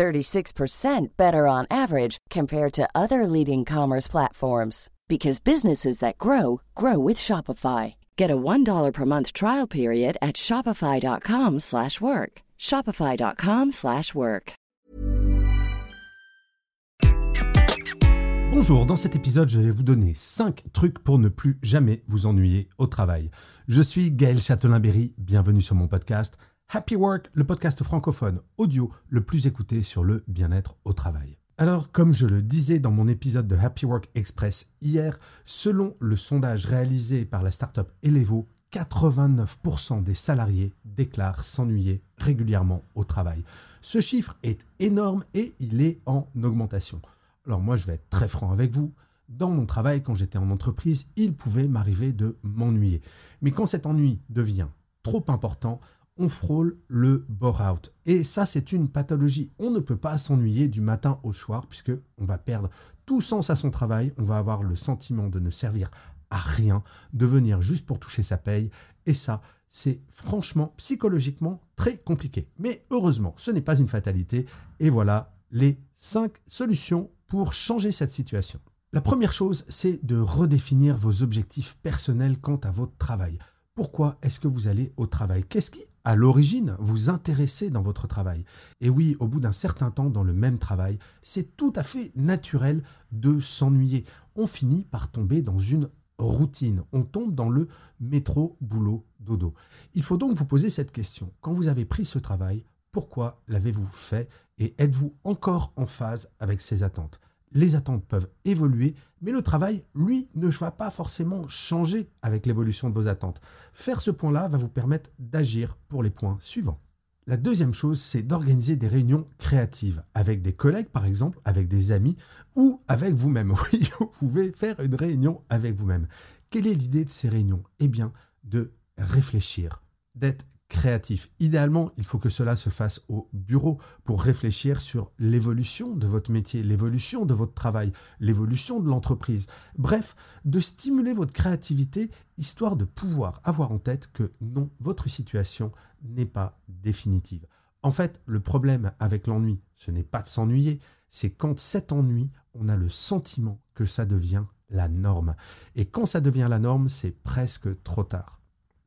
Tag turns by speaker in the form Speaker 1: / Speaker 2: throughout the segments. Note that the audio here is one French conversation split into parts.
Speaker 1: 36% better on average compared to other leading commerce platforms because businesses that grow grow with Shopify. Get a $1 per month trial period at shopify.com/work. shopify.com/work.
Speaker 2: Bonjour, dans cet épisode, je vais vous donner 5 trucs pour ne plus jamais vous ennuyer au travail. Je suis Gaël Châtelain-Berry, bienvenue sur mon podcast Happy Work, le podcast francophone audio le plus écouté sur le bien-être au travail. Alors, comme je le disais dans mon épisode de Happy Work Express hier, selon le sondage réalisé par la startup Elevo, 89% des salariés déclarent s'ennuyer régulièrement au travail. Ce chiffre est énorme et il est en augmentation. Alors moi, je vais être très franc avec vous. Dans mon travail, quand j'étais en entreprise, il pouvait m'arriver de m'ennuyer. Mais quand cet ennui devient trop important, on frôle le bore-out. Et ça, c'est une pathologie. On ne peut pas s'ennuyer du matin au soir, puisque on va perdre tout sens à son travail, on va avoir le sentiment de ne servir à rien, de venir juste pour toucher sa paye. Et ça, c'est franchement, psychologiquement, très compliqué. Mais heureusement, ce n'est pas une fatalité. Et voilà les cinq solutions pour changer cette situation. La première chose, c'est de redéfinir vos objectifs personnels quant à votre travail. Pourquoi est-ce que vous allez au travail? Qu'est-ce qui, à l'origine, vous intéresse dans votre travail Et oui, au bout d'un certain temps dans le même travail, c'est tout à fait naturel de s'ennuyer. On finit par tomber dans une routine. On tombe dans le métro, boulot, dodo. Il faut donc vous poser cette question. Quand vous avez pris ce travail, pourquoi l'avez-vous fait et êtes-vous encore en phase avec ces attentes? Les attentes peuvent évoluer, mais le travail, lui, ne va pas forcément changer avec l'évolution de vos attentes. Faire ce point-là va vous permettre d'agir pour les points suivants. La deuxième chose, c'est d'organiser des réunions créatives avec des collègues, par exemple, avec des amis ou avec vous-même. Oui, vous pouvez faire une réunion avec vous-même. Quelle est l'idée de ces réunions? Eh bien, de réfléchir, d'être créatif. Idéalement, il faut que cela se fasse au bureau pour réfléchir sur l'évolution de votre métier, l'évolution de votre travail, l'évolution de l'entreprise. Bref, de stimuler votre créativité histoire de pouvoir avoir en tête que non, votre situation n'est pas définitive. En fait, le problème avec l'ennui, ce n'est pas de s'ennuyer, c'est quand cet ennui, on a le sentiment que ça devient la norme. Et quand ça devient la norme, c'est presque trop tard.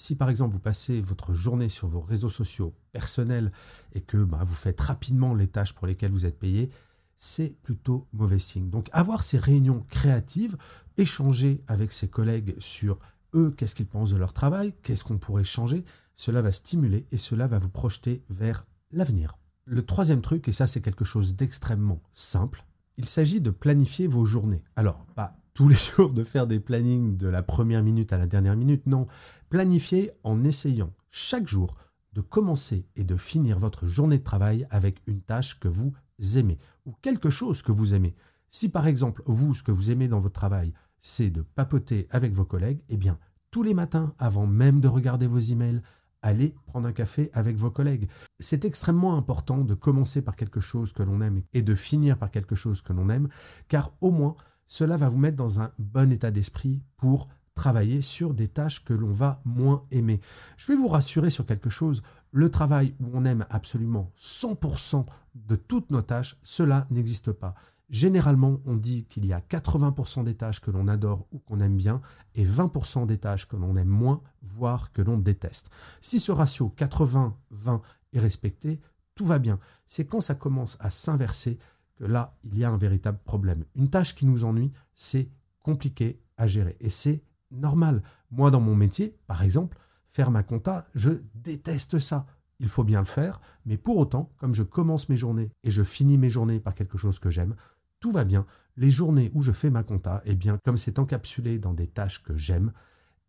Speaker 2: Si par exemple vous passez votre journée sur vos réseaux sociaux personnels et que bah, vous faites rapidement les tâches pour lesquelles vous êtes payé, c'est plutôt mauvais signe. Donc avoir ces réunions créatives, échanger avec ses collègues sur eux, qu'est-ce qu'ils pensent de leur travail, qu'est-ce qu'on pourrait changer, cela va stimuler et cela va vous projeter vers l'avenir. Le troisième truc, et ça c'est quelque chose d'extrêmement simple, il s'agit de planifier vos journées. Alors, pas tous les jours de faire des plannings de la première minute à la dernière minute. Non, planifiez en essayant chaque jour de commencer et de finir votre journée de travail avec une tâche que vous aimez ou quelque chose que vous aimez. Si par exemple, vous, ce que vous aimez dans votre travail, c'est de papoter avec vos collègues, eh bien, tous les matins, avant même de regarder vos emails, allez prendre un café avec vos collègues. C'est extrêmement important de commencer par quelque chose que l'on aime et de finir par quelque chose que l'on aime, car au moins, cela va vous mettre dans un bon état d'esprit pour travailler sur des tâches que l'on va moins aimer. Je vais vous rassurer sur quelque chose, le travail où on aime absolument 100% de toutes nos tâches, cela n'existe pas. Généralement, on dit qu'il y a 80% des tâches que l'on adore ou qu'on aime bien et 20% des tâches que l'on aime moins, voire que l'on déteste. Si ce ratio 80-20 est respecté, tout va bien. C'est quand ça commence à s'inverser là, il y a un véritable problème. Une tâche qui nous ennuie, c'est compliqué à gérer. Et c'est normal. Moi, dans mon métier, par exemple, faire ma compta, je déteste ça. Il faut bien le faire, mais pour autant, comme je commence mes journées et je finis mes journées par quelque chose que j'aime, tout va bien. Les journées où je fais ma compta, eh bien, comme c'est encapsulé dans des tâches que j'aime,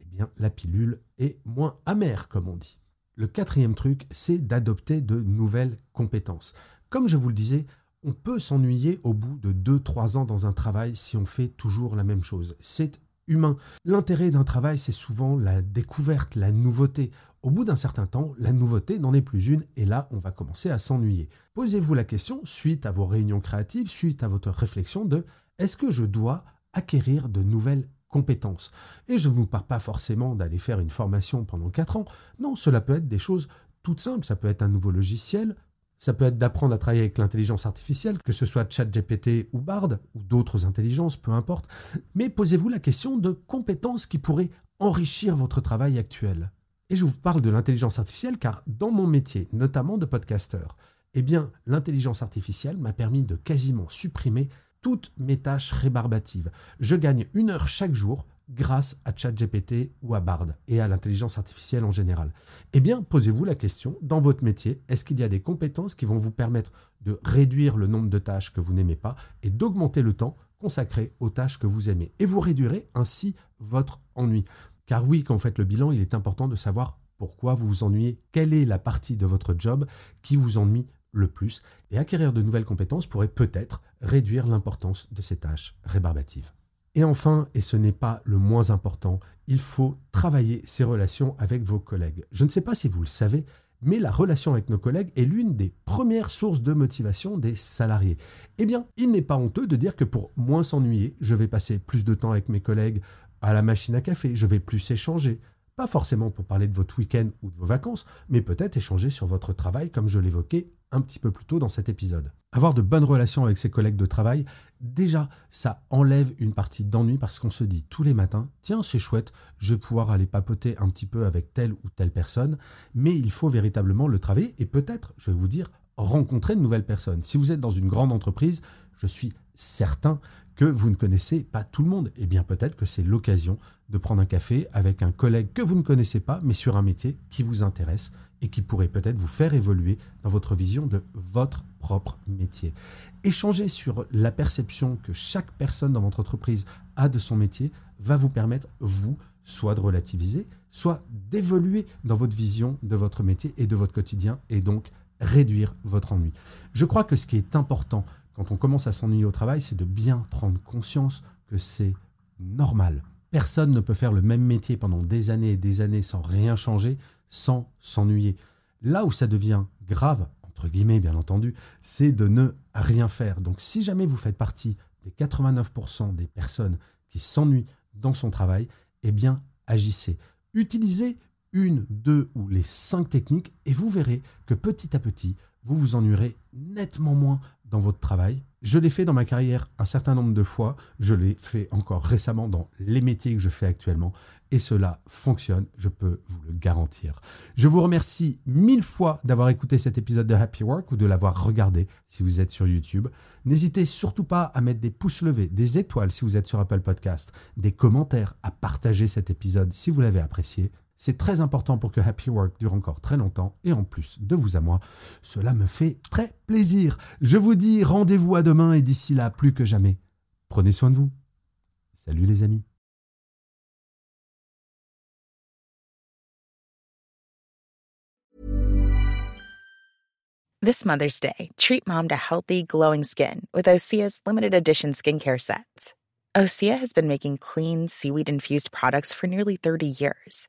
Speaker 2: eh bien, la pilule est moins amère, comme on dit. Le quatrième truc, c'est d'adopter de nouvelles compétences. Comme je vous le disais, on peut s'ennuyer au bout de 2-3 ans dans un travail si on fait toujours la même chose. C'est humain. L'intérêt d'un travail, c'est souvent la découverte, la nouveauté. Au bout d'un certain temps, la nouveauté n'en est plus une et là, on va commencer à s'ennuyer. Posez-vous la question, suite à vos réunions créatives, suite à votre réflexion de est-ce que je dois acquérir de nouvelles compétences? Et je ne vous parle pas forcément d'aller faire une formation pendant 4 ans. Non, cela peut être des choses toutes simples. Ça peut être un nouveau logiciel, ça peut être d'apprendre à travailler avec l'intelligence artificielle, que ce soit ChatGPT ou Bard, ou d'autres intelligences, peu importe. Mais posez-vous la question de compétences qui pourraient enrichir votre travail actuel. Et je vous parle de l'intelligence artificielle car dans mon métier, notamment de podcasteur, eh bien, l'intelligence artificielle m'a permis de quasiment supprimer toutes mes tâches rébarbatives. Je gagne une heure chaque jour grâce à ChatGPT ou à Bard et à l'intelligence artificielle en général Eh bien, posez-vous la question, dans votre métier, est-ce qu'il y a des compétences qui vont vous permettre de réduire le nombre de tâches que vous n'aimez pas et d'augmenter le temps consacré aux tâches que vous aimez? Et vous réduirez ainsi votre ennui. Car oui, quand vous faites le bilan, il est important de savoir pourquoi vous vous ennuyez, quelle est la partie de votre job qui vous ennuie le plus, et acquérir de nouvelles compétences pourrait peut-être réduire l'importance de ces tâches rébarbatives. Et enfin, et ce n'est pas le moins important, il faut travailler ses relations avec vos collègues. Je ne sais pas si vous le savez, mais la relation avec nos collègues est l'une des premières sources de motivation des salariés. Eh bien, il n'est pas honteux de dire que pour moins s'ennuyer, je vais passer plus de temps avec mes collègues à la machine à café, je vais plus échanger. Pas forcément pour parler de votre week-end ou de vos vacances, mais peut-être échanger sur votre travail comme je l'évoquais un petit peu plus tôt dans cet épisode. Avoir de bonnes relations avec ses collègues de travail, déjà, ça enlève une partie d'ennui parce qu'on se dit tous les matins, tiens, c'est chouette, je vais pouvoir aller papoter un petit peu avec telle ou telle personne, mais il faut véritablement le travailler et peut-être, je vais vous dire, rencontrer de nouvelles personnes. Si vous êtes dans une grande entreprise, je suis certain que vous ne connaissez pas tout le monde. Eh bien peut-être que c'est l'occasion de prendre un café avec un collègue que vous ne connaissez pas, mais sur un métier qui vous intéresse et qui pourrait peut-être vous faire évoluer dans votre vision de votre propre métier. Échanger sur la perception que chaque personne dans votre entreprise a de son métier va vous permettre, vous, soit de relativiser, soit d'évoluer dans votre vision de votre métier et de votre quotidien et donc réduire votre ennui. Je crois que ce qui est important quand on commence à s'ennuyer au travail, c'est de bien prendre conscience que c'est normal. Personne ne peut faire le même métier pendant des années et des années sans rien changer, sans s'ennuyer. Là où ça devient grave, entre guillemets bien entendu, c'est de ne rien faire. Donc si jamais vous faites partie des 89% des personnes qui s'ennuient dans son travail, eh bien agissez. Utilisez une, deux ou les cinq techniques et vous verrez que petit à petit, vous vous ennuierez nettement moins dans votre travail. Je l'ai fait dans ma carrière un certain nombre de fois. Je l'ai fait encore récemment dans les métiers que je fais actuellement. Et cela fonctionne, je peux vous le garantir. Je vous remercie mille fois d'avoir écouté cet épisode de Happy Work ou de l'avoir regardé si vous êtes sur YouTube. N'hésitez surtout pas à mettre des pouces levés, des étoiles si vous êtes sur Apple Podcast, des commentaires, à partager cet épisode si vous l'avez apprécié. C'est très important pour que Happy Work dure encore très longtemps et en plus de vous à moi, cela me fait très plaisir. Je vous dis rendez-vous à demain et d'ici là, plus que jamais, prenez soin de vous. Salut les amis.
Speaker 3: This Mother's Day, treat mom to healthy, glowing skin with Osea's limited edition skincare sets. Osea has been making clean, seaweed infused products for nearly 30 years.